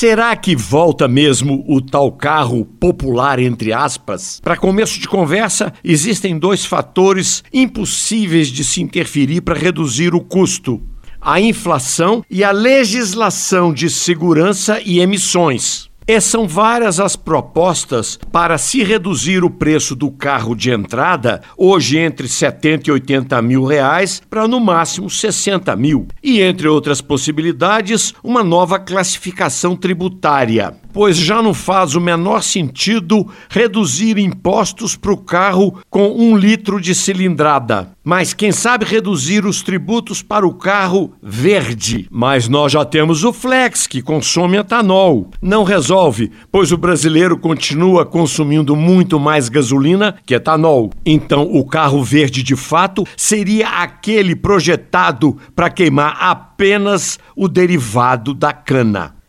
Será que volta mesmo o tal carro popular, entre aspas? Para começo de conversa, existem dois fatores impossíveis de se interferir para reduzir o custo: a inflação e a legislação de segurança e emissões. E são várias as propostas para se reduzir o preço do carro de entrada, hoje entre 70 e 80 mil reais, para no máximo 60 mil. E entre outras possibilidades, uma nova classificação tributária pois já não faz o menor sentido reduzir impostos para o carro com um litro de cilindrada. Mas quem sabe reduzir os tributos para o carro verde. Mas nós já temos o Flex, que consome etanol. Não resolve, pois o brasileiro continua consumindo muito mais gasolina que etanol. Então, o carro verde de fato seria aquele projetado para queimar apenas o derivado da cana.